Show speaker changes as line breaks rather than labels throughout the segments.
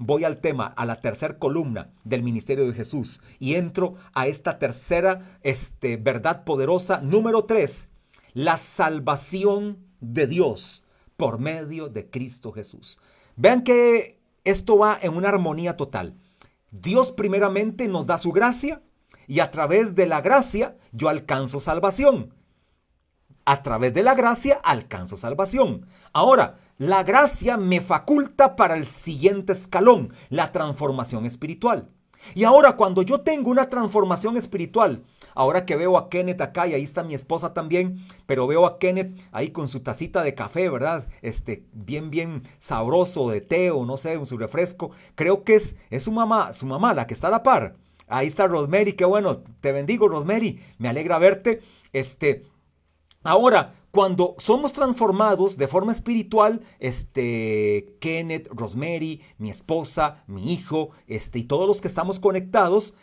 voy al tema, a la tercera columna del ministerio de Jesús y entro a esta tercera este, verdad poderosa. Número tres, la salvación de Dios por medio de Cristo Jesús. Vean que esto va en una armonía total. Dios primeramente nos da su gracia y a través de la gracia yo alcanzo salvación. A través de la gracia alcanzo salvación. Ahora, la gracia me faculta para el siguiente escalón, la transformación espiritual. Y ahora cuando yo tengo una transformación espiritual, ahora que veo a Kenneth acá y ahí está mi esposa también, pero veo a Kenneth ahí con su tacita de café, ¿verdad? Este, bien, bien sabroso de té o no sé, su refresco. Creo que es, es su mamá, su mamá la que está a la par. Ahí está Rosemary, qué bueno, te bendigo Rosemary, me alegra verte. Este, ahora, cuando somos transformados de forma espiritual, este, Kenneth, Rosemary, mi esposa, mi hijo, este, y todos los que estamos conectados,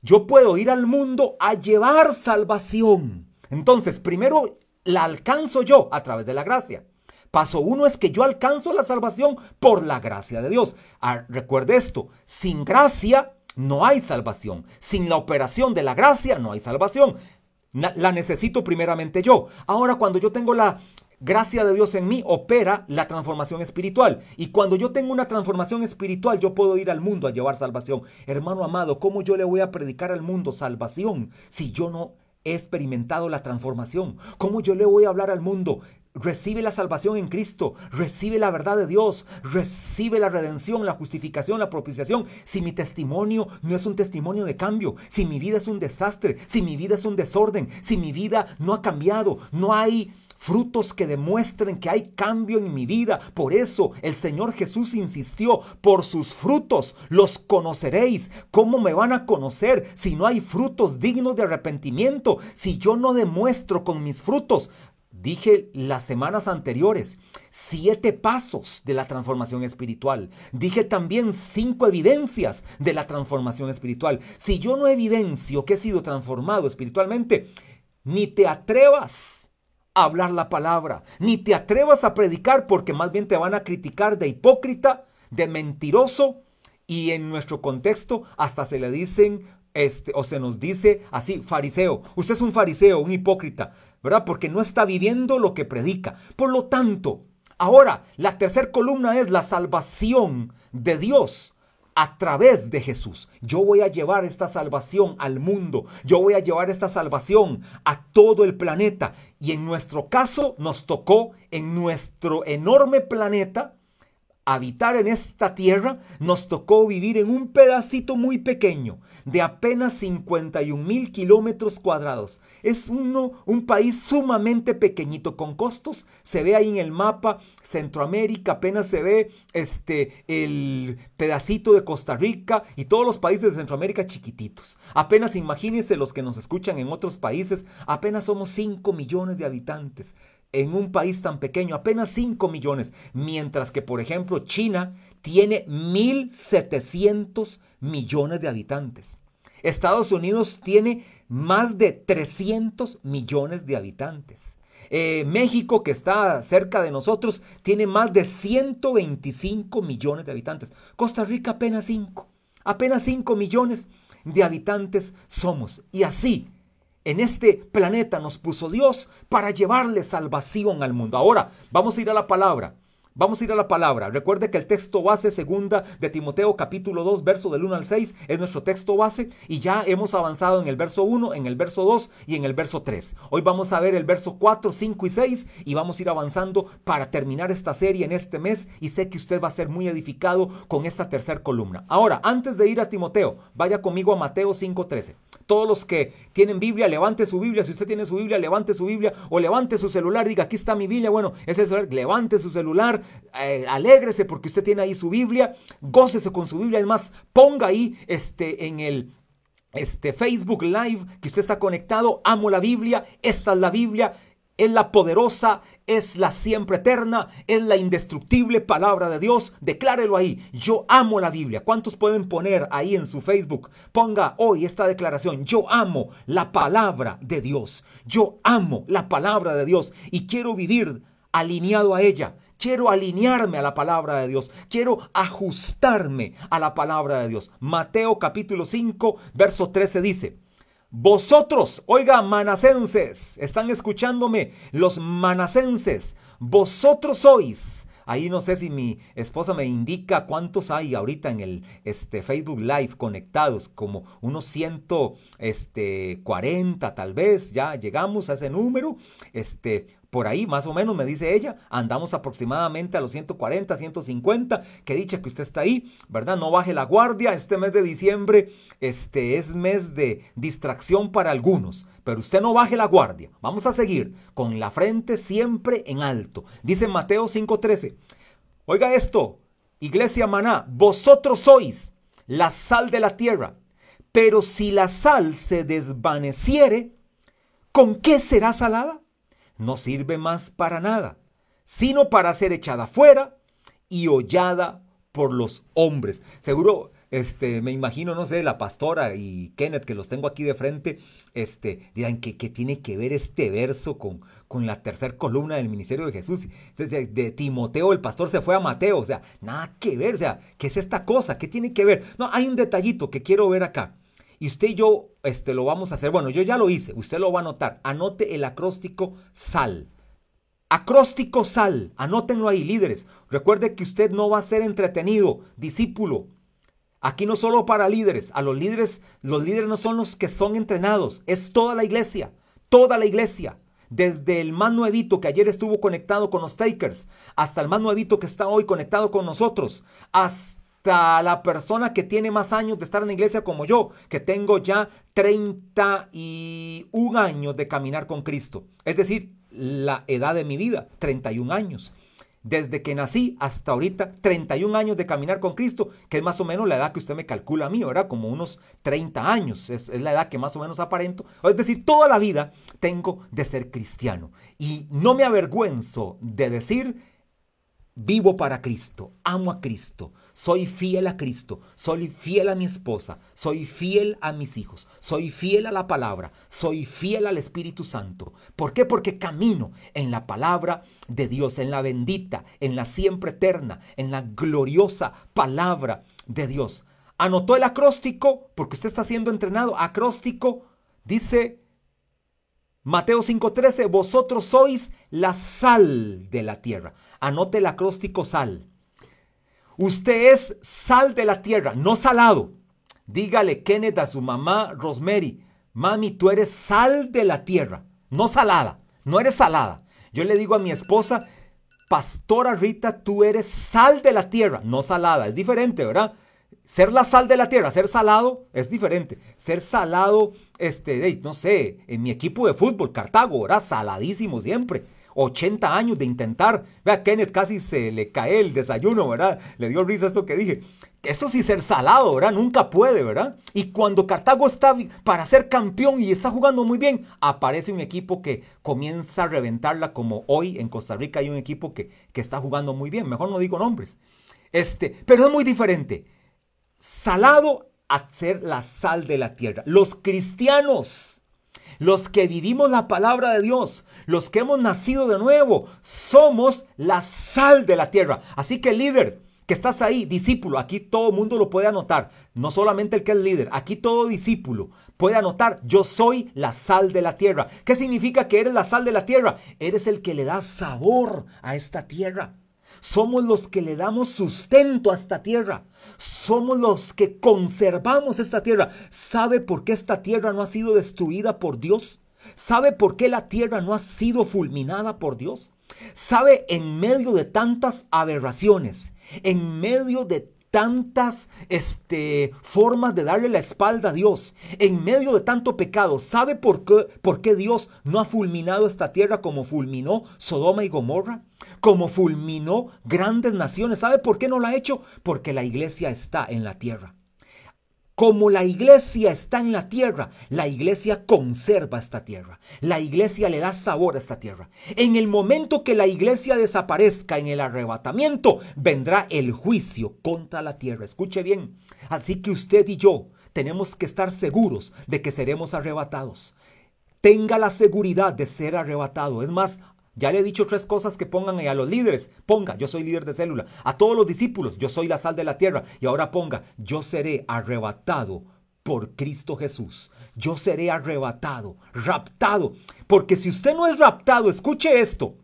yo puedo ir al mundo a llevar salvación. Entonces, primero la alcanzo yo a través de la gracia. Paso uno es que yo alcanzo la salvación por la gracia de Dios. Ah, recuerde esto, sin gracia no hay salvación. Sin la operación de la gracia no hay salvación la necesito primeramente yo. Ahora cuando yo tengo la gracia de Dios en mí, opera la transformación espiritual. Y cuando yo tengo una transformación espiritual, yo puedo ir al mundo a llevar salvación. Hermano amado, ¿cómo yo le voy a predicar al mundo salvación si yo no he experimentado la transformación? ¿Cómo yo le voy a hablar al mundo? Recibe la salvación en Cristo, recibe la verdad de Dios, recibe la redención, la justificación, la propiciación. Si mi testimonio no es un testimonio de cambio, si mi vida es un desastre, si mi vida es un desorden, si mi vida no ha cambiado, no hay frutos que demuestren que hay cambio en mi vida. Por eso el Señor Jesús insistió, por sus frutos los conoceréis. ¿Cómo me van a conocer si no hay frutos dignos de arrepentimiento? Si yo no demuestro con mis frutos Dije las semanas anteriores, siete pasos de la transformación espiritual. Dije también cinco evidencias de la transformación espiritual. Si yo no evidencio que he sido transformado espiritualmente, ni te atrevas a hablar la palabra, ni te atrevas a predicar porque más bien te van a criticar de hipócrita, de mentiroso y en nuestro contexto hasta se le dicen este, o se nos dice así, fariseo. Usted es un fariseo, un hipócrita. ¿Verdad? Porque no está viviendo lo que predica. Por lo tanto, ahora la tercera columna es la salvación de Dios a través de Jesús. Yo voy a llevar esta salvación al mundo. Yo voy a llevar esta salvación a todo el planeta. Y en nuestro caso nos tocó en nuestro enorme planeta habitar en esta tierra, nos tocó vivir en un pedacito muy pequeño, de apenas 51 mil kilómetros cuadrados. Es uno, un país sumamente pequeñito, con costos. Se ve ahí en el mapa Centroamérica, apenas se ve este, el pedacito de Costa Rica y todos los países de Centroamérica chiquititos. Apenas imagínense los que nos escuchan en otros países, apenas somos 5 millones de habitantes en un país tan pequeño, apenas 5 millones, mientras que, por ejemplo, China tiene 1.700 millones de habitantes. Estados Unidos tiene más de 300 millones de habitantes. Eh, México, que está cerca de nosotros, tiene más de 125 millones de habitantes. Costa Rica apenas 5. Apenas 5 millones de habitantes somos. Y así en este planeta nos puso Dios para llevarle salvación al mundo. Ahora, vamos a ir a la palabra. Vamos a ir a la palabra. Recuerde que el texto base segunda de Timoteo capítulo 2 verso del 1 al 6 es nuestro texto base y ya hemos avanzado en el verso 1, en el verso 2 y en el verso 3. Hoy vamos a ver el verso 4, 5 y 6 y vamos a ir avanzando para terminar esta serie en este mes y sé que usted va a ser muy edificado con esta tercera columna. Ahora, antes de ir a Timoteo, vaya conmigo a Mateo 5:13. Todos los que tienen Biblia, levante su Biblia. Si usted tiene su Biblia, levante su Biblia o levante su celular. Diga, aquí está mi Biblia. Bueno, ese celular, levante su celular, eh, alégrese porque usted tiene ahí su Biblia, gócese con su Biblia. Además, ponga ahí este, en el este, Facebook Live que usted está conectado. Amo la Biblia, esta es la Biblia es la poderosa, es la siempre eterna, es la indestructible palabra de Dios. Declárelo ahí. Yo amo la Biblia. ¿Cuántos pueden poner ahí en su Facebook? Ponga hoy esta declaración. Yo amo la palabra de Dios. Yo amo la palabra de Dios y quiero vivir alineado a ella. Quiero alinearme a la palabra de Dios, quiero ajustarme a la palabra de Dios. Mateo capítulo 5, verso 13 dice, vosotros, oiga, manacenses, están escuchándome los manacenses, vosotros sois Ahí no sé si mi esposa me indica cuántos hay ahorita en el este, Facebook Live conectados, como unos 140 este, tal vez, ya llegamos a ese número. Este, por ahí, más o menos, me dice ella, andamos aproximadamente a los 140, 150, que dicha que usted está ahí, ¿verdad? No baje la guardia, este mes de diciembre este es mes de distracción para algunos, pero usted no baje la guardia, vamos a seguir con la frente siempre en alto. Dice Mateo 5:13, oiga esto, iglesia maná, vosotros sois la sal de la tierra, pero si la sal se desvaneciere, ¿con qué será salada? No sirve más para nada, sino para ser echada fuera y hollada por los hombres. Seguro, este, me imagino, no sé, la pastora y Kenneth, que los tengo aquí de frente, este, dirán que, tiene que ver este verso con, con la tercera columna del ministerio de Jesús. Entonces, de Timoteo, el pastor se fue a Mateo, o sea, nada que ver, o sea, ¿qué es esta cosa? ¿Qué tiene que ver? No, hay un detallito que quiero ver acá. Y usted y yo este, lo vamos a hacer. Bueno, yo ya lo hice. Usted lo va a anotar. Anote el acróstico SAL. Acróstico SAL. Anótenlo ahí, líderes. Recuerde que usted no va a ser entretenido, discípulo. Aquí no solo para líderes. A los líderes, los líderes no son los que son entrenados. Es toda la iglesia. Toda la iglesia. Desde el más nuevito que ayer estuvo conectado con los takers, hasta el más nuevito que está hoy conectado con nosotros, hasta la persona que tiene más años de estar en la iglesia como yo, que tengo ya 31 años de caminar con Cristo. Es decir, la edad de mi vida, 31 años. Desde que nací hasta ahorita, 31 años de caminar con Cristo, que es más o menos la edad que usted me calcula a mí, ¿verdad? Como unos 30 años, es, es la edad que más o menos aparento. Es decir, toda la vida tengo de ser cristiano. Y no me avergüenzo de decir Vivo para Cristo, amo a Cristo, soy fiel a Cristo, soy fiel a mi esposa, soy fiel a mis hijos, soy fiel a la palabra, soy fiel al Espíritu Santo. ¿Por qué? Porque camino en la palabra de Dios, en la bendita, en la siempre eterna, en la gloriosa palabra de Dios. Anotó el acróstico porque usted está siendo entrenado. Acróstico dice Mateo 5:13, vosotros sois la sal de la tierra. Anote el acróstico sal. Usted es sal de la tierra, no salado. Dígale Kenneth a su mamá Rosemary, mami, tú eres sal de la tierra, no salada, no eres salada. Yo le digo a mi esposa, pastora Rita, tú eres sal de la tierra, no salada. Es diferente, ¿verdad? Ser la sal de la tierra, ser salado es diferente. Ser salado, este, no sé, en mi equipo de fútbol, Cartago, era saladísimo siempre. 80 años de intentar. Vea, Kenneth casi se le cae el desayuno, ¿verdad? Le dio risa esto que dije. Eso sí, ser salado, ¿verdad? Nunca puede, ¿verdad? Y cuando Cartago está para ser campeón y está jugando muy bien, aparece un equipo que comienza a reventarla como hoy en Costa Rica hay un equipo que, que está jugando muy bien. Mejor no digo nombres. Este, pero es muy diferente salado a ser la sal de la tierra. Los cristianos, los que vivimos la palabra de Dios, los que hemos nacido de nuevo, somos la sal de la tierra. Así que líder, que estás ahí, discípulo, aquí todo mundo lo puede anotar, no solamente el que es líder, aquí todo discípulo puede anotar, yo soy la sal de la tierra. ¿Qué significa que eres la sal de la tierra? Eres el que le da sabor a esta tierra. Somos los que le damos sustento a esta tierra. Somos los que conservamos esta tierra. ¿Sabe por qué esta tierra no ha sido destruida por Dios? ¿Sabe por qué la tierra no ha sido fulminada por Dios? ¿Sabe en medio de tantas aberraciones, en medio de tantas este, formas de darle la espalda a Dios, en medio de tanto pecado. ¿Sabe por qué, por qué Dios no ha fulminado esta tierra como fulminó Sodoma y Gomorra? Como fulminó grandes naciones. ¿Sabe por qué no lo ha hecho? Porque la iglesia está en la tierra. Como la iglesia está en la tierra, la iglesia conserva esta tierra. La iglesia le da sabor a esta tierra. En el momento que la iglesia desaparezca en el arrebatamiento, vendrá el juicio contra la tierra. Escuche bien. Así que usted y yo tenemos que estar seguros de que seremos arrebatados. Tenga la seguridad de ser arrebatado. Es más, Ya le he dicho tres cosas que pongan a los líderes. Ponga, yo soy líder de célula. A todos los discípulos, yo soy la sal de la tierra. Y ahora ponga, yo seré arrebatado por Cristo Jesús. Yo seré arrebatado, raptado. Porque si usted no es raptado, escuche esto.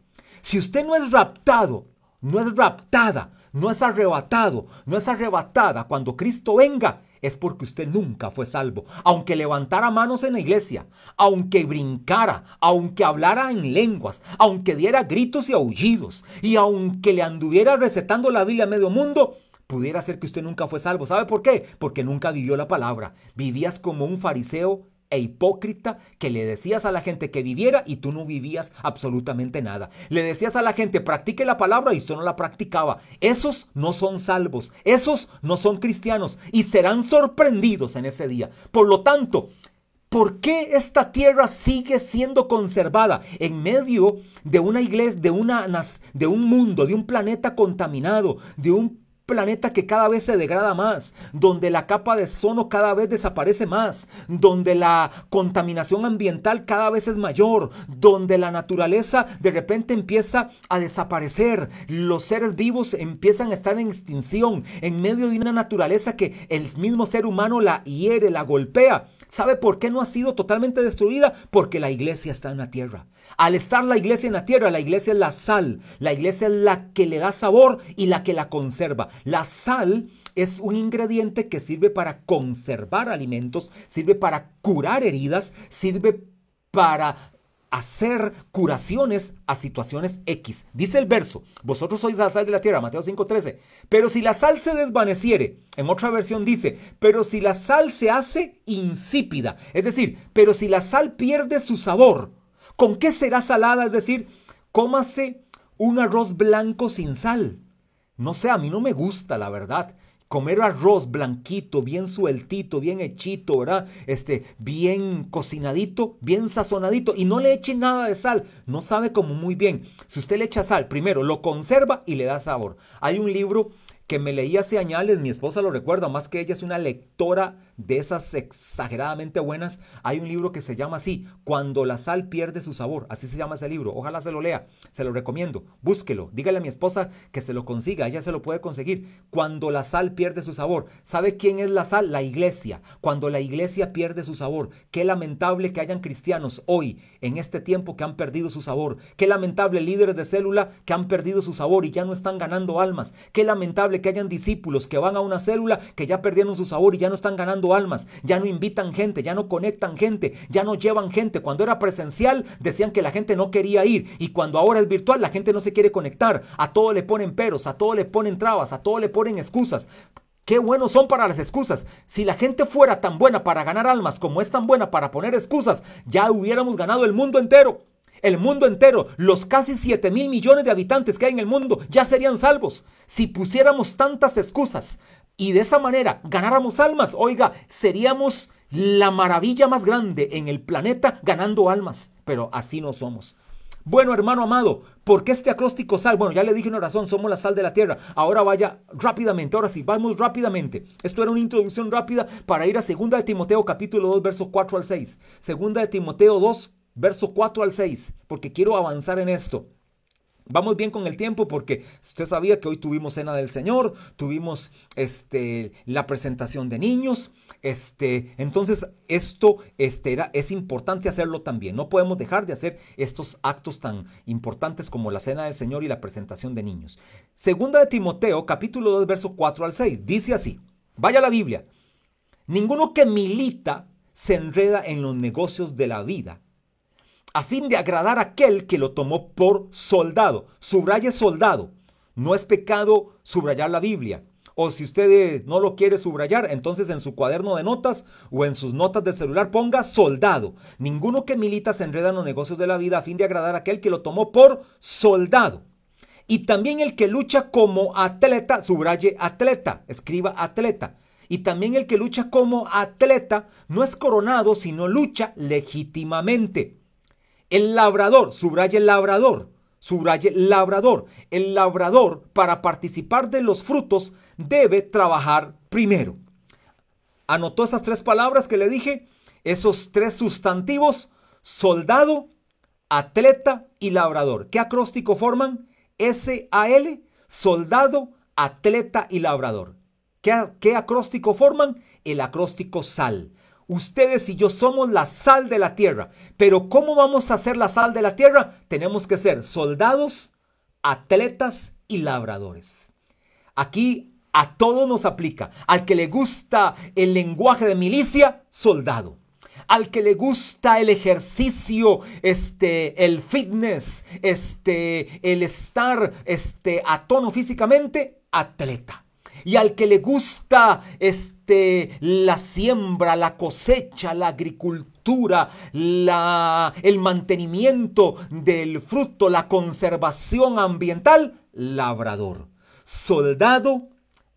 Si usted no es raptado, no es raptada, no es arrebatado, no es arrebatada cuando Cristo venga, es porque usted nunca fue salvo. Aunque levantara manos en la iglesia, aunque brincara, aunque hablara en lenguas, aunque diera gritos y aullidos, y aunque le anduviera recetando la Biblia a medio mundo, pudiera ser que usted nunca fue salvo. ¿Sabe por qué? Porque nunca vivió la palabra. Vivías como un fariseo e hipócrita que le decías a la gente que viviera y tú no vivías absolutamente nada. Le decías a la gente practique la palabra y usted no la practicaba. Esos no son salvos, esos no son cristianos y serán sorprendidos en ese día. Por lo tanto, ¿Por qué esta tierra sigue siendo conservada en medio de una iglesia, de, una, de un mundo, de un planeta contaminado, de un planeta que cada vez se degrada más, donde la capa de ozono cada vez desaparece más, donde la contaminación ambiental cada vez es mayor, donde la naturaleza de repente empieza a desaparecer, los seres vivos empiezan a estar en extinción en medio de una naturaleza que el mismo ser humano la hiere, la golpea. ¿Sabe por qué no ha sido totalmente destruida? Porque la iglesia está en la tierra. Al estar la iglesia en la tierra, la iglesia es la sal, la iglesia es la que le da sabor y la que la conserva. La sal es un ingrediente que sirve para conservar alimentos, sirve para curar heridas, sirve para hacer curaciones a situaciones X. Dice el verso, vosotros sois la sal de la tierra, Mateo 5:13. Pero si la sal se desvaneciere, en otra versión dice, pero si la sal se hace insípida, es decir, pero si la sal pierde su sabor, ¿con qué será salada? Es decir, cómase un arroz blanco sin sal. No sé, a mí no me gusta, la verdad. Comer arroz blanquito, bien sueltito, bien hechito, ¿verdad? Este, bien cocinadito, bien sazonadito y no le eche nada de sal. No sabe como muy bien. Si usted le echa sal, primero lo conserva y le da sabor. Hay un libro que me leí hace años, mi esposa lo recuerda, más que ella es una lectora de esas exageradamente buenas. Hay un libro que se llama así, Cuando la sal pierde su sabor, así se llama ese libro. Ojalá se lo lea, se lo recomiendo, búsquelo, dígale a mi esposa que se lo consiga, ella se lo puede conseguir. Cuando la sal pierde su sabor. ¿Sabe quién es la sal? La iglesia. Cuando la iglesia pierde su sabor. Qué lamentable que hayan cristianos hoy, en este tiempo, que han perdido su sabor. Qué lamentable líderes de célula que han perdido su sabor y ya no están ganando almas. Qué lamentable que hayan discípulos que van a una célula que ya perdieron su sabor y ya no están ganando almas, ya no invitan gente, ya no conectan gente, ya no llevan gente. Cuando era presencial decían que la gente no quería ir y cuando ahora es virtual la gente no se quiere conectar. A todo le ponen peros, a todo le ponen trabas, a todo le ponen excusas. Qué buenos son para las excusas. Si la gente fuera tan buena para ganar almas como es tan buena para poner excusas, ya hubiéramos ganado el mundo entero. El mundo entero, los casi 7 mil millones de habitantes que hay en el mundo, ya serían salvos. Si pusiéramos tantas excusas y de esa manera ganáramos almas, oiga, seríamos la maravilla más grande en el planeta ganando almas. Pero así no somos. Bueno, hermano amado, ¿por qué este acróstico sal? Bueno, ya le dije una razón, somos la sal de la tierra. Ahora vaya rápidamente, ahora sí, vamos rápidamente. Esto era una introducción rápida para ir a 2 de Timoteo capítulo 2, versos 4 al 6. 2 de Timoteo 2, verso 4 al 6, porque quiero avanzar en esto. Vamos bien con el tiempo porque usted sabía que hoy tuvimos cena del Señor, tuvimos este, la presentación de niños, este, entonces esto este, es importante hacerlo también. No podemos dejar de hacer estos actos tan importantes como la cena del Señor y la presentación de niños. Segunda de Timoteo, capítulo 2, verso 4 al 6, dice así, vaya la Biblia, ninguno que milita se enreda en los negocios de la vida a fin de agradar a aquel que lo tomó por soldado. Subraye soldado. No es pecado subrayar la Biblia. O si usted eh, no lo quiere subrayar, entonces en su cuaderno de notas o en sus notas de celular ponga soldado. Ninguno que milita se enreda en los negocios de la vida a fin de agradar a aquel que lo tomó por soldado. Y también el que lucha como atleta, subraye atleta, escriba atleta. Y también el que lucha como atleta no es coronado, sino lucha legítimamente. El labrador, subraye el labrador, subraye labrador. El labrador, para participar de los frutos, debe trabajar primero. ¿Anotó esas tres palabras que le dije? Esos tres sustantivos, soldado, atleta y labrador. ¿Qué acróstico forman? S-A-L, soldado, atleta y labrador. ¿Qué, ¿Qué, acróstico forman? El acróstico sal. Ustedes y yo somos la sal de la tierra. Pero ¿cómo vamos a ser la sal de la tierra? Tenemos que ser soldados, atletas y labradores. Aquí a todos nos aplica. Al que le gusta el lenguaje de milicia, soldado al que le gusta el ejercicio, este, el fitness, este, el estar este, a tono físicamente, atleta. Y al que le gusta este, la siembra, la cosecha, la agricultura, la, el mantenimiento del fruto, la conservación ambiental, labrador. Soldado,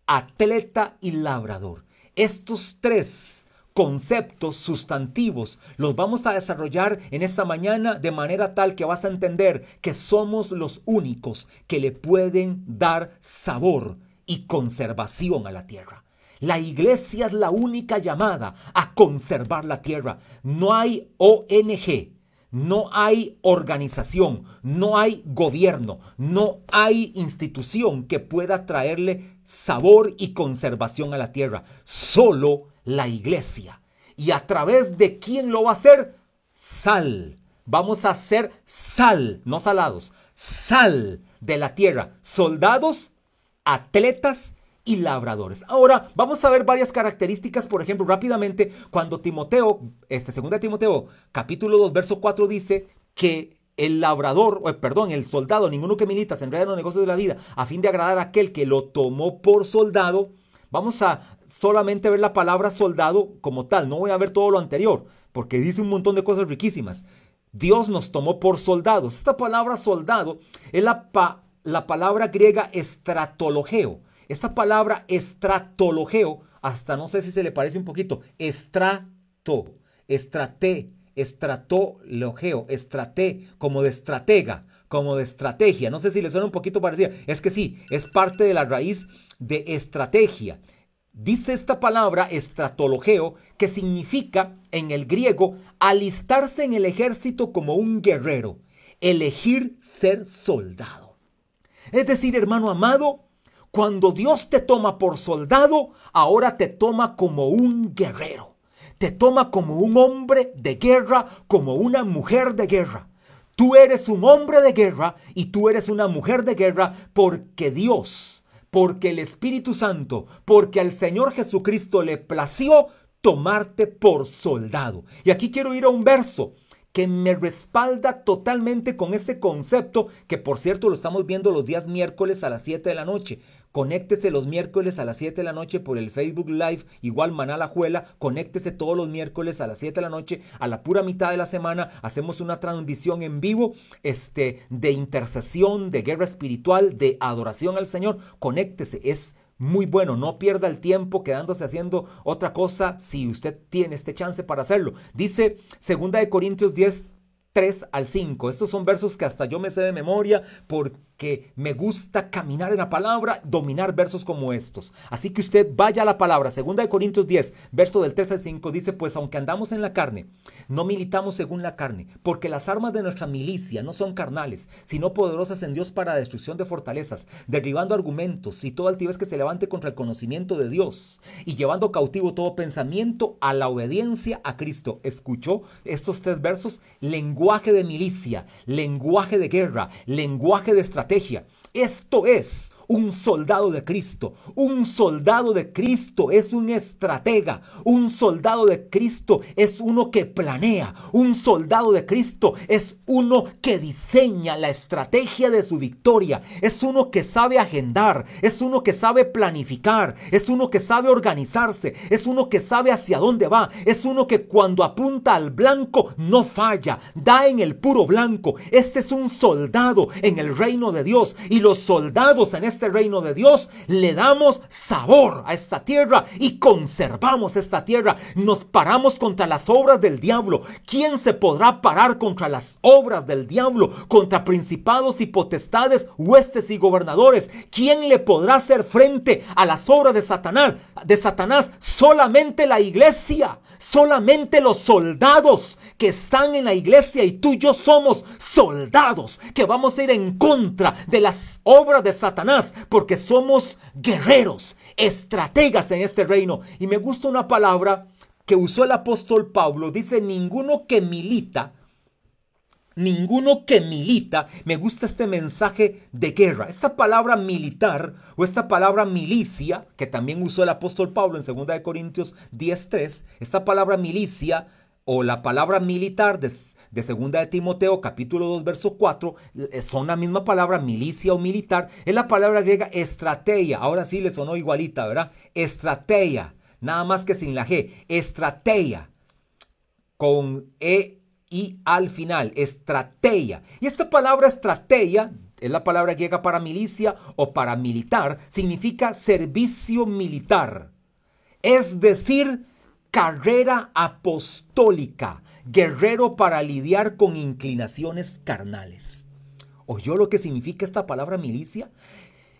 atleta y labrador. Estos tres conceptos sustantivos. Los vamos a desarrollar en esta mañana de manera tal que vas a entender que somos los únicos que le pueden dar sabor y conservación a la tierra. La iglesia es la única llamada a conservar la tierra. No hay ONG, no hay organización, no hay gobierno, no hay institución que pueda traerle sabor y conservación a la tierra. Solo la iglesia. ¿Y a través de quién lo va a hacer? Sal. Vamos a hacer sal, no salados, sal de la tierra. Soldados, atletas y labradores. Ahora vamos a ver varias características, por ejemplo, rápidamente, cuando Timoteo, este segunda Timoteo, capítulo 2, verso 4 dice que el labrador, o perdón, el soldado, ninguno que milita se enreda en los negocios de la vida, a fin de agradar a aquel que lo tomó por soldado. Vamos a solamente ver la palabra soldado como tal, no voy a ver todo lo anterior, porque dice un montón de cosas riquísimas. Dios nos tomó por soldados. Esta palabra soldado es la, la palabra griega estratologeo. Esta palabra estratologeo, hasta no sé si se le parece un poquito, estrato, estrate, estratologeo, estrate, como de estratega, como de estrategia. No sé si le suena un poquito parecida. Es que sí, es parte de la raíz de estrategia. Dice esta palabra estratologeo que significa en el griego alistarse en el ejército como un guerrero, elegir ser soldado. Es decir, hermano amado, cuando Dios te toma por soldado, ahora te toma como un guerrero. Te toma como un hombre de guerra, como una mujer de guerra. Tú eres un hombre de guerra y tú eres una mujer de guerra porque Dios porque el Espíritu Santo, porque al Señor Jesucristo le plació tomarte por soldado. Y aquí quiero ir a un verso que me respalda totalmente con este concepto, que por cierto lo estamos viendo los días miércoles a las 7 de la noche. Conéctese los miércoles a las 7 de la noche por el Facebook Live, igual Manala Juela. Conéctese todos los miércoles a las 7 de la noche, a la pura mitad de la semana. Hacemos una transmisión en vivo este, de intercesión, de guerra espiritual, de adoración al Señor. Conéctese, es muy bueno. No pierda el tiempo quedándose haciendo otra cosa si usted tiene este chance para hacerlo. Dice 2 de Corintios 10, 3 al 5. Estos son versos que hasta yo me sé de memoria porque me gusta caminar en la palabra, dominar versos como estos. Así que usted vaya a la palabra. Segunda de Corintios 10, verso del 3 al 5 dice, pues aunque andamos en la carne, no militamos según la carne, porque las armas de nuestra milicia no son carnales, sino poderosas en Dios para destrucción de fortalezas, derribando argumentos y toda altivez que se levante contra el conocimiento de Dios y llevando cautivo todo pensamiento a la obediencia a Cristo. ¿Escuchó estos tres versos? Lenguaje de milicia, lenguaje de guerra, lenguaje de Esto es un soldado de Cristo. Un soldado de Cristo es un estratega. Un soldado de Cristo es uno que planea. Un soldado de Cristo es uno que diseña la estrategia de su victoria. Es uno que sabe agendar. Es uno que sabe planificar. Es uno que sabe organizarse. Es uno que sabe hacia dónde va. Es uno que cuando apunta al blanco no falla. Da en el puro blanco. Este es un soldado en el reino de Dios. Y los soldados en este reino de Dios, le damos sabor a esta tierra y conservamos esta tierra. Nos paramos contra las obras del diablo. ¿Quién se podrá parar contra las obras del diablo? Contra principados y potestades, huestes y gobernadores. ¿Quién le podrá hacer frente a las obras de Satanás? De Satanás, solamente la iglesia, solamente los soldados que están en la iglesia y tú y yo somos soldados que vamos a ir en contra de las obras de Satanás porque somos guerreros, estrategas en este reino. Y me gusta una palabra que usó el apóstol Pablo, dice, ninguno que milita, ninguno que milita, me gusta este mensaje de guerra. Esta palabra militar o esta palabra milicia, que también usó el apóstol Pablo en 2 Corintios 10.3, esta palabra milicia o la palabra militar de, de segunda de Timoteo capítulo 2 verso 4 eh, son la misma palabra milicia o militar, es la palabra griega estrategia. Ahora sí le sonó igualita, ¿verdad? Estrategia, nada más que sin la G, estrategia con E y al final, estrategia. Y esta palabra estrategia es la palabra griega para milicia o para militar, significa servicio militar. Es decir, carrera apostólica, guerrero para lidiar con inclinaciones carnales. ¿Oyó lo que significa esta palabra milicia?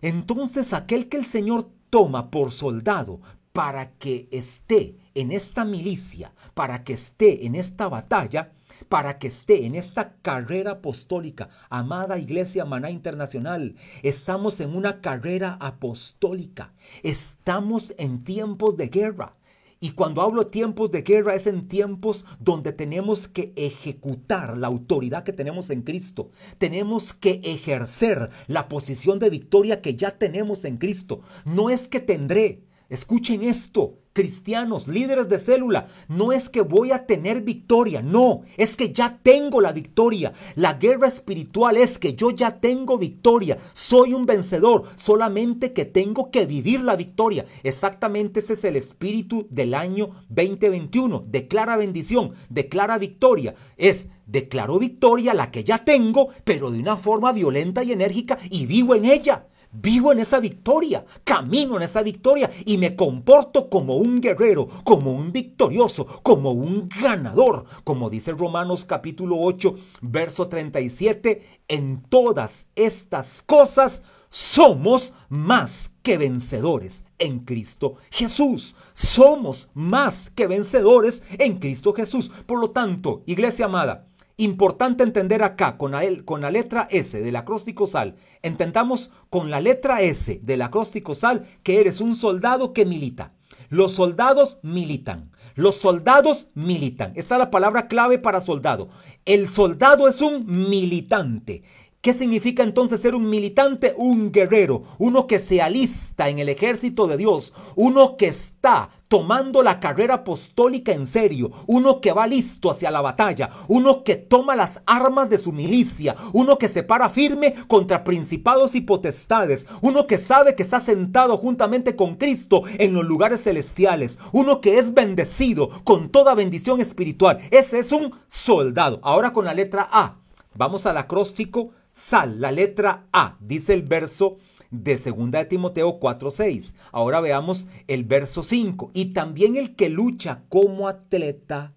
Entonces aquel que el Señor toma por soldado para que esté en esta milicia, para que esté en esta batalla, para que esté en esta carrera apostólica. Amada Iglesia Maná Internacional, estamos en una carrera apostólica. Estamos en tiempos de guerra. Y cuando hablo tiempos de guerra es en tiempos donde tenemos que ejecutar la autoridad que tenemos en Cristo. Tenemos que ejercer la posición de victoria que ya tenemos en Cristo. No es que tendré, escuchen esto, cristianos, líderes de célula, no es que voy a tener victoria, no, es que ya tengo la victoria. La guerra espiritual es que yo ya tengo victoria, soy un vencedor, solamente que tengo que vivir la victoria. Exactamente ese es el espíritu del año 2021. Declara bendición, declara victoria. Es declaro victoria la que ya tengo, pero de una forma violenta y enérgica y vivo en ella. Vivo en esa victoria, camino en esa victoria y me comporto como un guerrero, como un victorioso, como un ganador. Como dice Romanos capítulo 8, verso 37, en todas estas cosas somos más que vencedores en Cristo Jesús. Somos más que vencedores en Cristo Jesús. Por lo tanto, iglesia amada, Importante entender acá con la, letra S del acróstico sal, entendamos con la letra S del acróstico sal que eres un soldado que milita. Los soldados militan. Los soldados militan. Esta es la palabra clave para soldado. El soldado es un militante. ¿Qué significa entonces ser un militante? Un guerrero, uno que se alista en el ejército de Dios, uno que está tomando la carrera apostólica en serio, uno que va listo hacia la batalla, uno que toma las armas de su milicia, uno que se para firme contra principados y potestades, uno que sabe que está sentado juntamente con Cristo en los lugares celestiales, uno que es bendecido con toda bendición espiritual. Ese es un soldado. Ahora con la letra A. Vamos al acróstico sal, la letra A, dice el verso de 2 de Timoteo 4:6. Ahora veamos el verso 5. Y también el que lucha como atleta,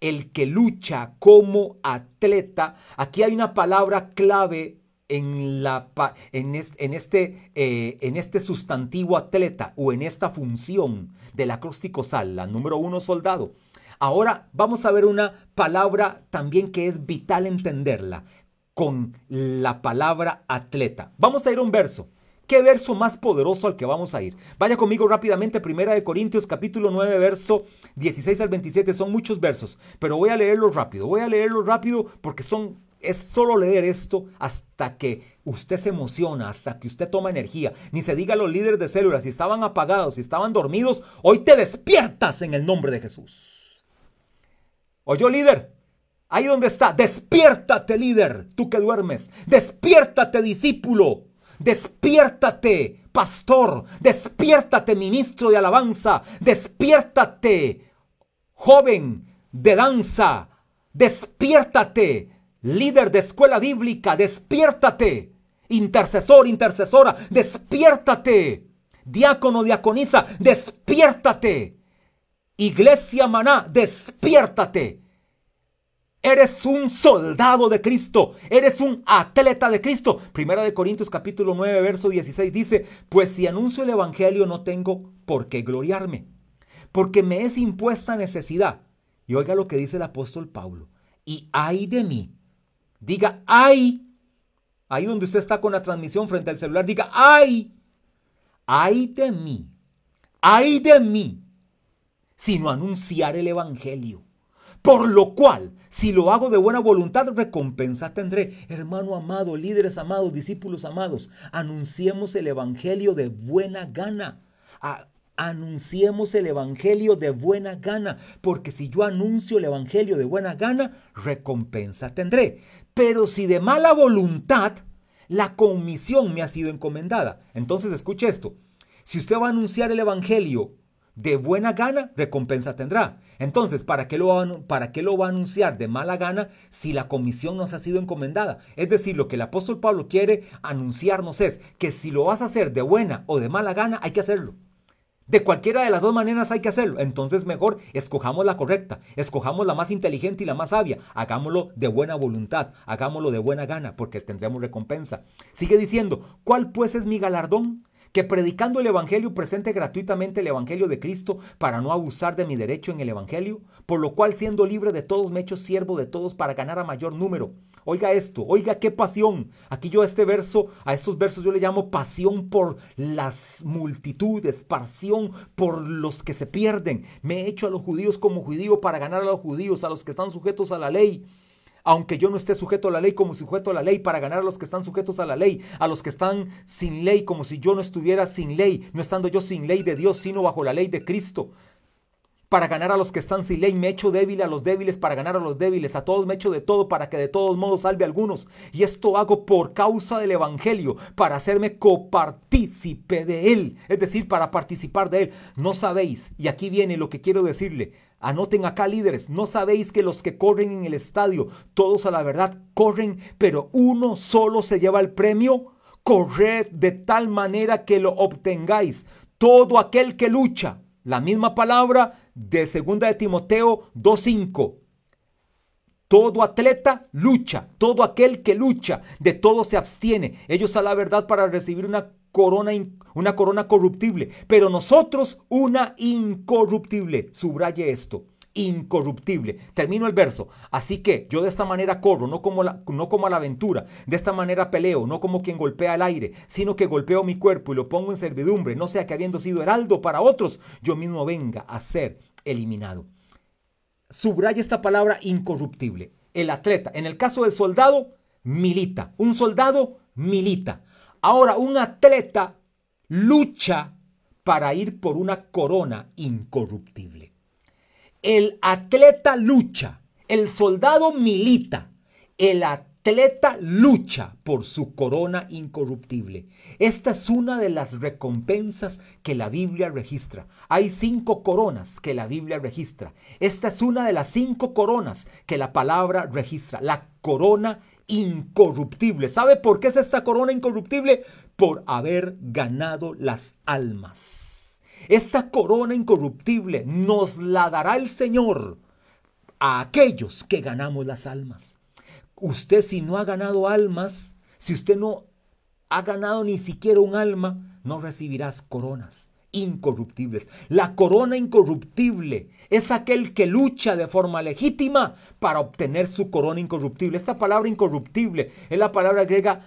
el que lucha como atleta, aquí hay una palabra clave en, la, en, este, eh, en este sustantivo atleta o en esta función del acróstico sal, la número uno soldado. Ahora vamos a ver una palabra también que es vital entenderla con la palabra atleta. Vamos a ir a un verso. ¿Qué verso más poderoso al que vamos a ir? Vaya conmigo rápidamente, Primera de Corintios capítulo 9, verso 16 al 27. Son muchos versos, pero voy a leerlos rápido. Voy a leerlos rápido porque son es solo leer esto hasta que usted se emociona, hasta que usted toma energía. Ni se diga a los líderes de células, si estaban apagados, si estaban dormidos, hoy te despiertas en el nombre de Jesús. ¿Oyó líder? Ahí donde está, despiértate líder, tú que duermes, despiértate discípulo, despiértate pastor, despiértate ministro de alabanza, despiértate joven de danza, despiértate líder de escuela bíblica, despiértate. Intercesor, intercesora, despiértate. Diácono, diaconisa, despiértate. Iglesia maná, despiértate. Eres un soldado de Cristo, eres un atleta de Cristo. Primera de Corintios capítulo 9, verso 16 dice, pues si anuncio el Evangelio no tengo por qué gloriarme, porque me es impuesta necesidad. Y oiga lo que dice el apóstol Pablo, y ay de mí, diga ay, ahí donde usted está con la transmisión frente al celular, diga ay, ay de mí, ay de mí, sino anunciar el Evangelio. Por lo cual, si lo hago de buena voluntad, recompensa tendré. Hermano amado, líderes amados, discípulos amados, anunciemos el Evangelio de buena gana. anunciemos el Evangelio de buena gana, porque si yo anuncio el Evangelio de buena gana, recompensa tendré. Pero si de mala voluntad, la comisión me ha sido encomendada. Entonces escuche esto. Si usted va a anunciar el Evangelio de buena gana, recompensa tendrá. Entonces, ¿para qué, lo va, ¿para qué lo va a anunciar de mala gana si la comisión nos ha sido encomendada? Es decir, lo que el apóstol Pablo quiere anunciarnos es que si lo vas a hacer de buena o de mala gana, hay que hacerlo. De cualquiera de las dos maneras hay que hacerlo. Entonces mejor escojamos la correcta, escojamos la más inteligente y la más sabia. Hagámoslo de buena voluntad, hagámoslo de buena gana, porque tendremos recompensa. Sigue diciendo, ¿cuál pues es mi galardón? Que predicando el Evangelio presente gratuitamente el Evangelio de Cristo para no abusar de mi derecho en el Evangelio, por lo cual siendo libre de todos me echo siervo de todos para ganar a mayor número. Oiga esto, oiga qué pasión. Aquí yo a este verso, a estos versos yo le llamo pasión por las multitudes, pasión por los que se pierden. Me he hecho a los judíos como judío para ganar a los judíos, a los que están sujetos a la ley aunque yo no esté sujeto a la ley como sujeto a la ley, para ganar a los que están sujetos a la ley, a los que están sin ley como si yo no estuviera sin ley, no estando yo sin ley de Dios, sino bajo la ley de Cristo. Para ganar a los que están sin ley, me echo débil a los débiles para ganar a los débiles, a todos me echo de todo para que de todos modos salve a algunos. Y esto hago por causa del Evangelio, para hacerme copartícipe de él, es decir, para participar de él. No sabéis, y aquí viene lo que quiero decirle, Anoten acá líderes, no sabéis que los que corren en el estadio, todos a la verdad corren, pero uno solo se lleva el premio. Corred de tal manera que lo obtengáis. Todo aquel que lucha, la misma palabra de 2 de Timoteo 2.5. Todo atleta lucha, todo aquel que lucha, de todo se abstiene. Ellos a la verdad para recibir una corona, una corona corruptible, pero nosotros una incorruptible. Subraye esto incorruptible. Termino el verso. Así que yo de esta manera corro, no como, no como a la aventura. De esta manera peleo, no como quien golpea el aire, sino que golpeo mi cuerpo y lo pongo en servidumbre, no sea que habiendo sido heraldo para otros, yo mismo venga a ser eliminado. Subraya esta palabra incorruptible. El atleta, en el caso del soldado, milita. Un soldado milita. Ahora, un atleta lucha para ir por una corona incorruptible. El atleta lucha, el soldado milita, el atleta lucha por su corona incorruptible. Esta es una de las recompensas que la Biblia registra. Hay cinco coronas que la Biblia registra. Esta es una de las cinco coronas que la palabra registra. La corona incorruptible. ¿Sabe por qué es esta corona incorruptible? Por haber ganado las almas. Esta corona incorruptible nos la dará el Señor a aquellos que ganamos las almas. Usted si no ha ganado almas, si usted no ha ganado ni siquiera un alma, no recibirás coronas incorruptibles. La corona incorruptible es aquel que lucha de forma legítima para obtener su corona incorruptible. Esta palabra incorruptible es la palabra griega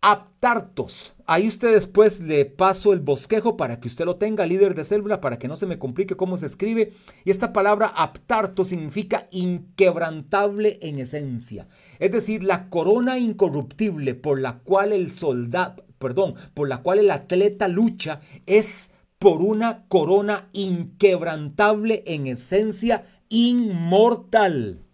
aptartos. Ahí usted después le paso el bosquejo para que usted lo tenga, líder de célula, para que no se me complique cómo se escribe. Y esta palabra aptarto significa inquebrantable en esencia. Es decir, la corona incorruptible por la cual el soldado, perdón, por la cual el atleta lucha es por una corona inquebrantable en esencia inmortal.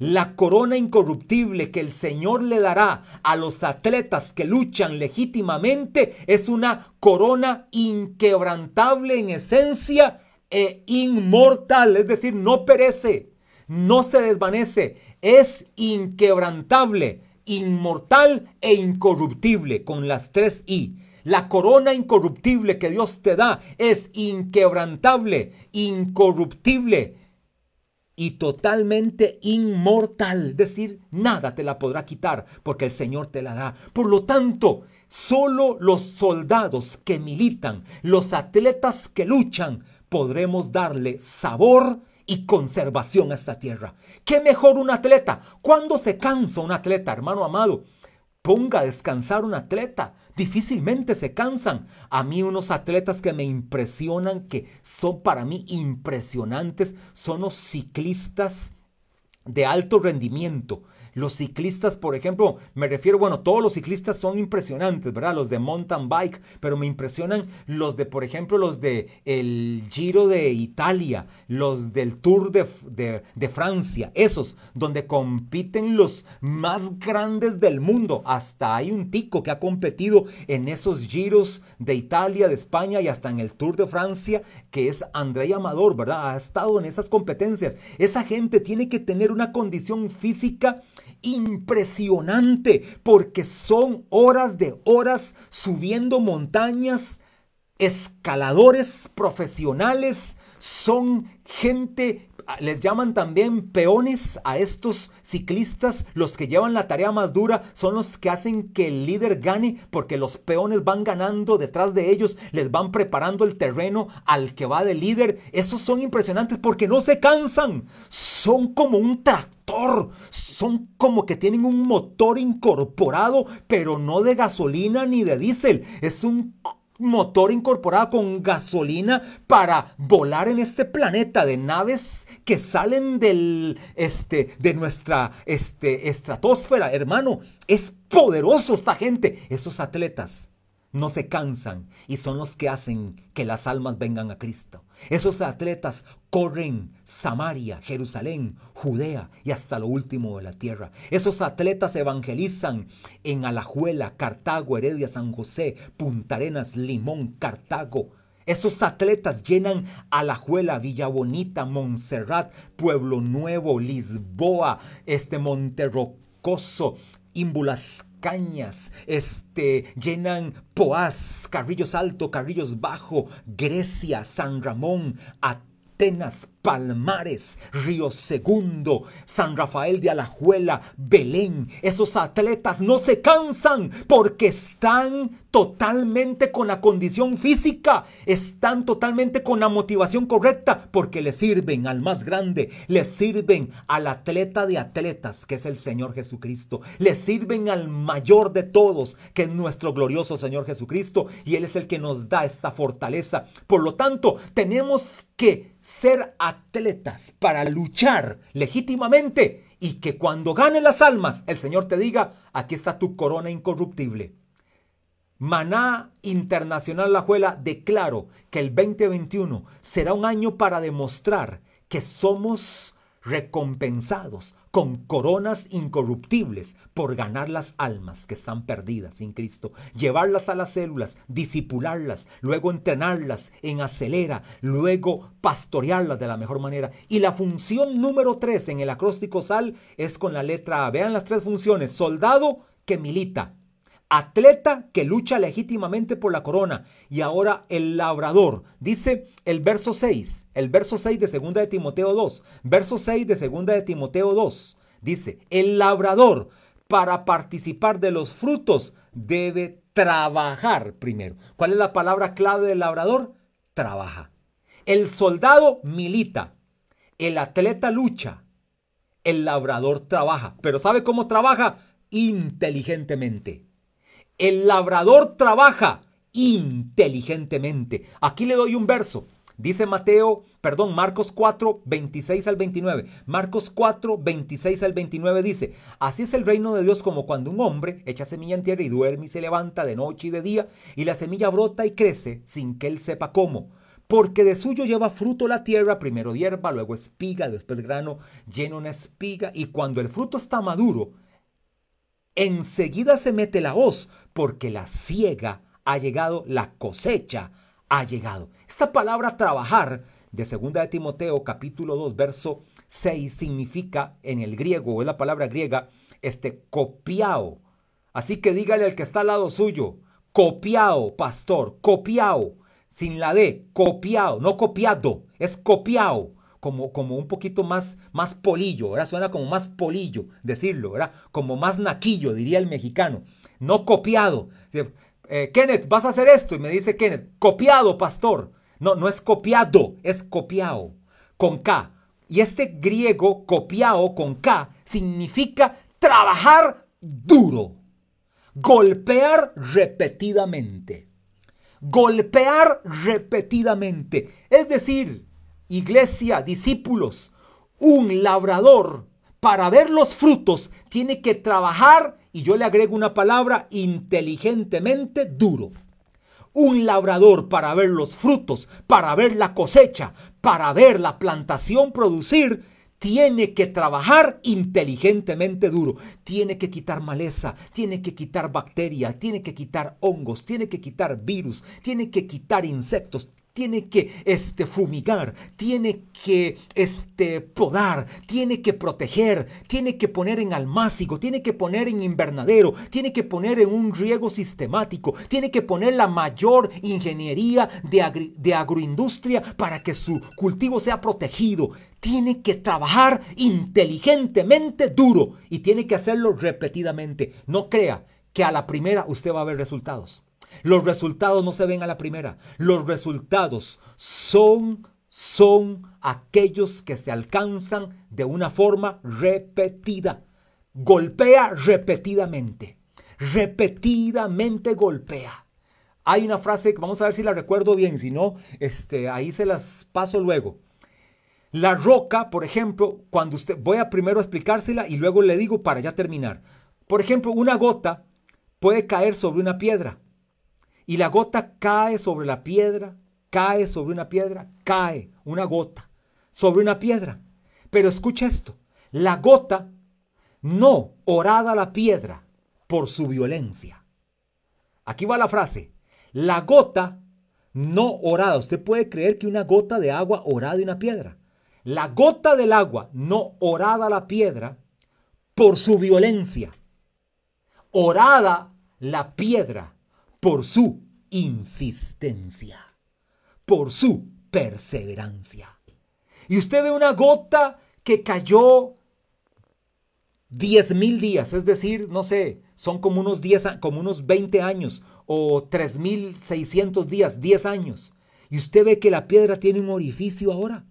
La corona incorruptible que el Señor le dará a los atletas que luchan legítimamente es una corona inquebrantable en esencia e inmortal, es decir, no perece, no se desvanece, es inquebrantable inmortal e incorruptible, con las tres I. La corona incorruptible que Dios te da es inquebrantable, incorruptible y totalmente inmortal. Decir, nada te la podrá quitar porque el Señor te la da. Por lo tanto, solo los soldados que militan, los atletas que luchan, podremos darle sabor y conservación a esta tierra. ¿Qué mejor un atleta? ¿Cuándo se cansa un atleta, hermano amado? Ponga a descansar un atleta. Difícilmente se cansan. A mí unos atletas que me impresionan, que son para mí impresionantes, son los ciclistas de alto rendimiento. Los ciclistas, por ejemplo, me refiero, bueno, todos los ciclistas son impresionantes, ¿verdad? Los de mountain bike, pero me impresionan los de, por ejemplo, los de el Giro de Italia, los del Tour de, de Francia, esos, donde compiten los más grandes del mundo. Hasta hay un tico que ha competido en esos giros de Italia, de España y hasta en el Tour de Francia, que es André Amador, ¿verdad? Ha estado en esas competencias. Esa gente tiene que tener una condición física impresionante porque son horas de horas subiendo montañas, escaladores profesionales, son gente les llaman también peones a estos ciclistas. Los que llevan la tarea más dura son los que hacen que el líder gane porque los peones van ganando detrás de ellos, les van preparando el terreno al que va de líder. Esos son impresionantes porque no se cansan. Son como un tractor. Son como que tienen un motor incorporado, pero no de gasolina ni de diésel. Es un motor incorporado con gasolina para volar en este planeta de naves que salen del este de nuestra este estratosfera, hermano, es poderoso esta gente, esos atletas no se cansan y son los que hacen que las almas vengan a Cristo. Esos atletas corren Samaria, Jerusalén, Judea y hasta lo último de la tierra. Esos atletas evangelizan en Alajuela, Cartago, Heredia, San José, Punta Arenas, Limón, Cartago. Esos atletas llenan Alajuela, Villa Bonita, Montserrat, Pueblo Nuevo, Lisboa, este Monterrocoso, Imbulas cañas, este, llenan Poás, Carrillos Alto, Carrillos Bajo, Grecia, San Ramón, Atenas, Palmares, Río Segundo, San Rafael de Alajuela, Belén. Esos atletas no se cansan porque están totalmente con la condición física, están totalmente con la motivación correcta porque le sirven al más grande, le sirven al atleta de atletas que es el Señor Jesucristo, le sirven al mayor de todos que es nuestro glorioso Señor Jesucristo y Él es el que nos da esta fortaleza. Por lo tanto, tenemos que ser atletas para luchar legítimamente y que cuando gane las almas el Señor te diga, aquí está tu corona incorruptible. Maná Internacional La Juela declaro que el 2021 será un año para demostrar que somos recompensados con coronas incorruptibles por ganar las almas que están perdidas sin Cristo, llevarlas a las células, disipularlas, luego entrenarlas en acelera, luego pastorearlas de la mejor manera. Y la función número 3 en el acróstico SAL es con la letra A. Vean las tres funciones. Soldado que milita, atleta que lucha legítimamente por la corona y ahora el labrador. Dice el verso 6, el verso 6 de 2 de Timoteo 2, verso 6 de 2 de Timoteo 2. Dice, el labrador para participar de los frutos debe trabajar primero. ¿Cuál es la palabra clave del labrador? Trabaja. El soldado milita, el atleta lucha, el labrador trabaja. Pero ¿sabe cómo trabaja? Inteligentemente. El labrador trabaja inteligentemente. Aquí le doy un verso. Dice Mateo, perdón, Marcos 4, 26 al 29. Marcos 4, 26 al 29 dice, así es el reino de Dios como cuando un hombre echa semilla en tierra y duerme y se levanta de noche y de día y la semilla brota y crece sin que él sepa cómo. Porque de suyo lleva fruto la tierra, primero hierba, luego espiga, después grano, llena una espiga y cuando el fruto está maduro, enseguida se mete la hoz, porque la ciega ha llegado, la cosecha ha llegado. Esta palabra trabajar de 2 de Timoteo capítulo 2 verso 6 significa en el griego, es la palabra griega este, copiado. Así que dígale al que está al lado suyo, copiado, pastor, copiado, sin la D, copiado, no copiado, es copiado. Como, como, un poquito más, más polillo, ¿verdad? Suena como más polillo decirlo, ¿verdad? Como más naquillo, diría el mexicano. No copiado. Eh, Kenneth, vas a hacer esto. Y me dice Kenneth, copiado, pastor. No, no es copiado, es copiado, con K. Y este griego copiado con K significa trabajar duro, golpear repetidamente, golpear repetidamente. Es decir, iglesia, discípulos, un labrador para ver los frutos tiene que trabajar, y yo le agrego una palabra, inteligentemente duro. Un labrador para ver los frutos, para ver la cosecha, para ver la plantación producir, tiene que trabajar inteligentemente duro. Tiene que quitar maleza, tiene que quitar bacterias, tiene que quitar hongos, tiene que quitar virus, tiene que quitar insectos, tiene que este, fumigar, tiene que este, podar, tiene que proteger, tiene que poner en almácigo, tiene que poner en invernadero, tiene que poner en un riego sistemático, tiene que poner la mayor ingeniería de, de agroindustria para que su cultivo sea protegido. Tiene que trabajar inteligentemente duro y tiene que hacerlo repetidamente. No crea que a la primera usted va a ver resultados. Los resultados no se ven a la primera. Los resultados son, son aquellos que se alcanzan de una forma repetida. Golpea repetidamente. Repetidamente golpea. Hay una frase que vamos a ver si la recuerdo bien, si no, este, ahí se las paso luego. La roca, por ejemplo, cuando usted, voy a primero explicársela y luego le digo para ya terminar. Por ejemplo, una gota puede caer sobre una piedra y la gota cae sobre la piedra, cae sobre una piedra, cae una gota sobre una piedra. Pero escucha esto, la gota no orada la piedra por su violencia. Aquí va la frase, la gota no orada. Usted puede creer que una gota de agua orada una piedra. La gota del agua no orada la piedra por su violencia. Orada la piedra por su insistencia, por su perseverancia. Y usted ve una gota que cayó diez mil días, es decir, no sé, son como unos, 10, como unos 20 años o 3.600 días, 10 años. Y usted ve que la piedra tiene un orificio ahora.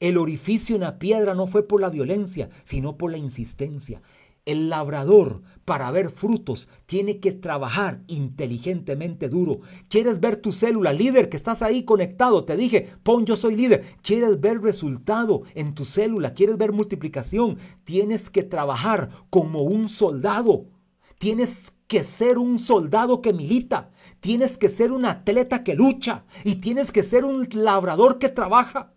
El orificio en la piedra no fue por la violencia, sino por la insistencia. El labrador, para ver frutos, tiene que trabajar inteligentemente duro. ¿Quieres ver tu célula, líder, que estás ahí conectado? Te dije, pon yo soy líder. ¿Quieres ver resultado en tu célula? ¿Quieres ver multiplicación? Tienes que trabajar como un soldado. Tienes que ser un soldado que milita. Tienes que ser un atleta que lucha. Y tienes que ser un labrador que trabaja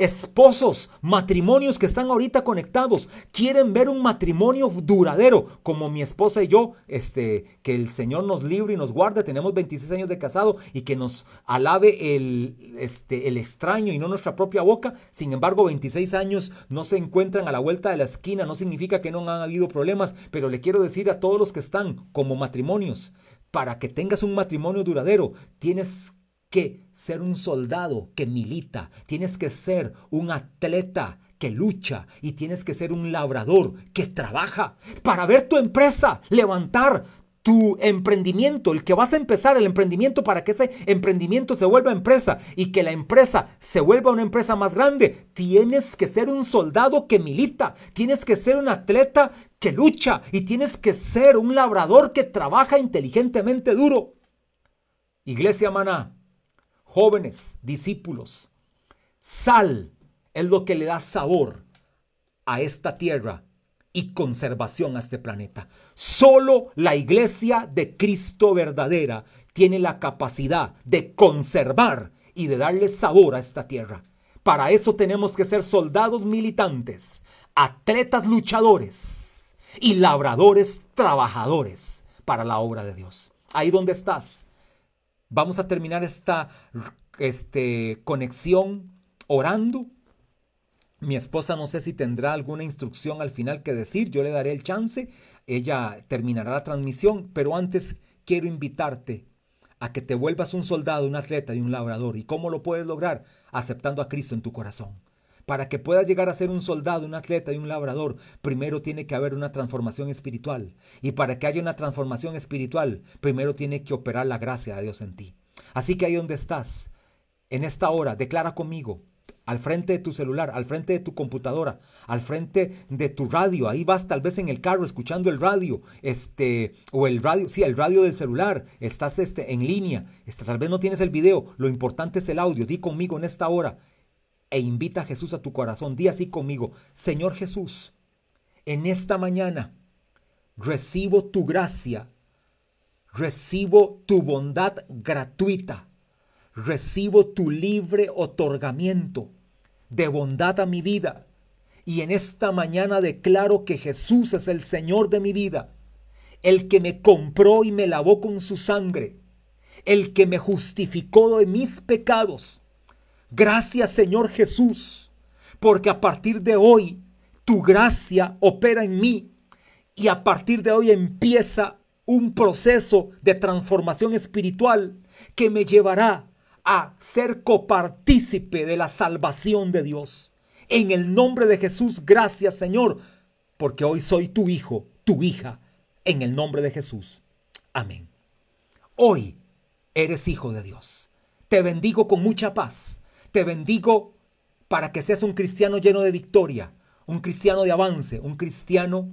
esposos, matrimonios que están ahorita conectados, quieren ver un matrimonio duradero, como mi esposa y yo, este, que el Señor nos libre y nos guarde, tenemos 26 años de casado y que nos alabe el, este, el extraño y no nuestra propia boca. Sin embargo, 26 años no se encuentran a la vuelta de la esquina, no significa que no han habido problemas, pero le quiero decir a todos los que están como matrimonios, para que tengas un matrimonio duradero, tienes que ser un soldado que milita, tienes que ser un atleta que lucha y tienes que ser un labrador que trabaja. Para ver tu empresa levantar tu emprendimiento, el que vas a empezar el emprendimiento para que ese emprendimiento se vuelva empresa y que la empresa se vuelva una empresa más grande, tienes que ser un soldado que milita, tienes que ser un atleta que lucha y tienes que ser un labrador que trabaja inteligentemente duro. Iglesia Maná, jóvenes, discípulos, sal es lo que le da sabor a esta tierra y conservación a este planeta. Solo la iglesia de Cristo verdadera tiene la capacidad de conservar y de darle sabor a esta tierra. Para eso tenemos que ser soldados militantes, atletas luchadores y labradores trabajadores para la obra de Dios. Ahí donde estás, Vamos a terminar esta este, conexión orando. Mi esposa no sé si tendrá alguna instrucción al final que decir, yo le daré el chance, ella terminará la transmisión, pero antes quiero invitarte a que te vuelvas un soldado, un atleta y un labrador. ¿Y cómo lo puedes lograr? Aceptando a Cristo en tu corazón. Para que puedas llegar a ser un soldado, un atleta y un labrador, primero tiene que haber una transformación espiritual. Y para que haya una transformación espiritual, primero tiene que operar la gracia de Dios en ti. Así que ahí donde estás, en esta hora, declara conmigo, al frente de tu celular, al frente de tu computadora, al frente de tu radio. Ahí vas tal vez en el carro escuchando el radio, este, o el radio, sí, el radio del celular. Estás este, en línea, este, tal vez no tienes el video. Lo importante es el audio. Di conmigo en esta hora e invita a Jesús a tu corazón. Di así conmigo, Señor Jesús, en esta mañana recibo tu gracia, recibo tu bondad gratuita, recibo tu libre otorgamiento de bondad a mi vida. Y en esta mañana declaro que Jesús es el Señor de mi vida, el que me compró y me lavó con su sangre, el que me justificó de mis pecados. Gracias Señor Jesús, porque a partir de hoy tu gracia opera en mí y a partir de hoy empieza un proceso de transformación espiritual que me llevará a ser copartícipe de la salvación de Dios. En el nombre de Jesús, gracias Señor, porque hoy soy tu hijo, tu hija, en el nombre de Jesús. Amén. Hoy eres hijo de Dios. Te bendigo con mucha paz. Te bendigo para que seas un cristiano lleno de victoria, un cristiano de avance, un cristiano